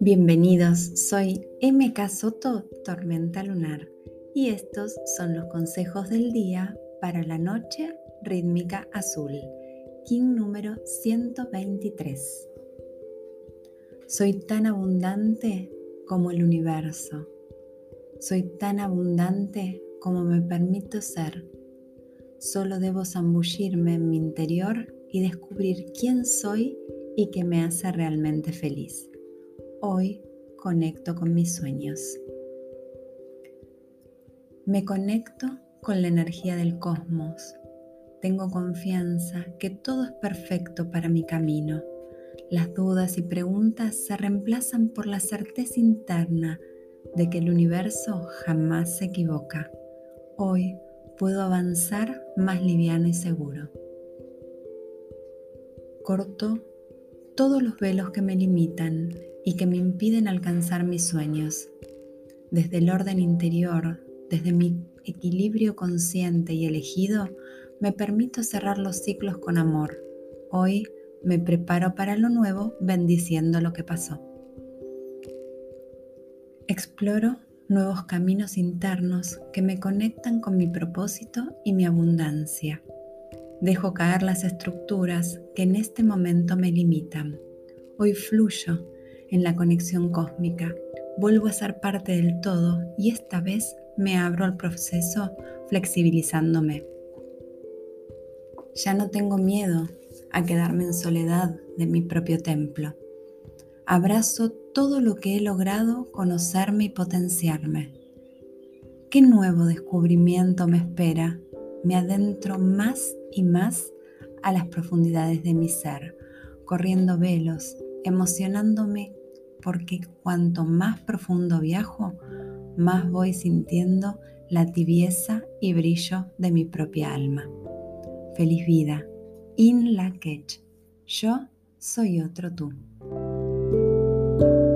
Bienvenidos, soy MK Soto, Tormenta Lunar, y estos son los consejos del día para la noche rítmica azul, King número 123. Soy tan abundante como el universo. Soy tan abundante como me permito ser. Solo debo zambullirme en mi interior y descubrir quién soy y qué me hace realmente feliz. Hoy conecto con mis sueños. Me conecto con la energía del cosmos. Tengo confianza que todo es perfecto para mi camino. Las dudas y preguntas se reemplazan por la certeza interna de que el universo jamás se equivoca. Hoy puedo avanzar más liviano y seguro. Corto todos los velos que me limitan y que me impiden alcanzar mis sueños. Desde el orden interior, desde mi equilibrio consciente y elegido, me permito cerrar los ciclos con amor. Hoy me preparo para lo nuevo bendiciendo lo que pasó. Exploro nuevos caminos internos que me conectan con mi propósito y mi abundancia. Dejo caer las estructuras que en este momento me limitan. Hoy fluyo en la conexión cósmica. Vuelvo a ser parte del todo y esta vez me abro al proceso flexibilizándome. Ya no tengo miedo a quedarme en soledad de mi propio templo. Abrazo todo lo que he logrado conocerme y potenciarme. ¿Qué nuevo descubrimiento me espera? Me adentro más y más a las profundidades de mi ser, corriendo velos, emocionándome porque cuanto más profundo viajo, más voy sintiendo la tibieza y brillo de mi propia alma. Feliz vida. In la Yo soy otro tú. thank you.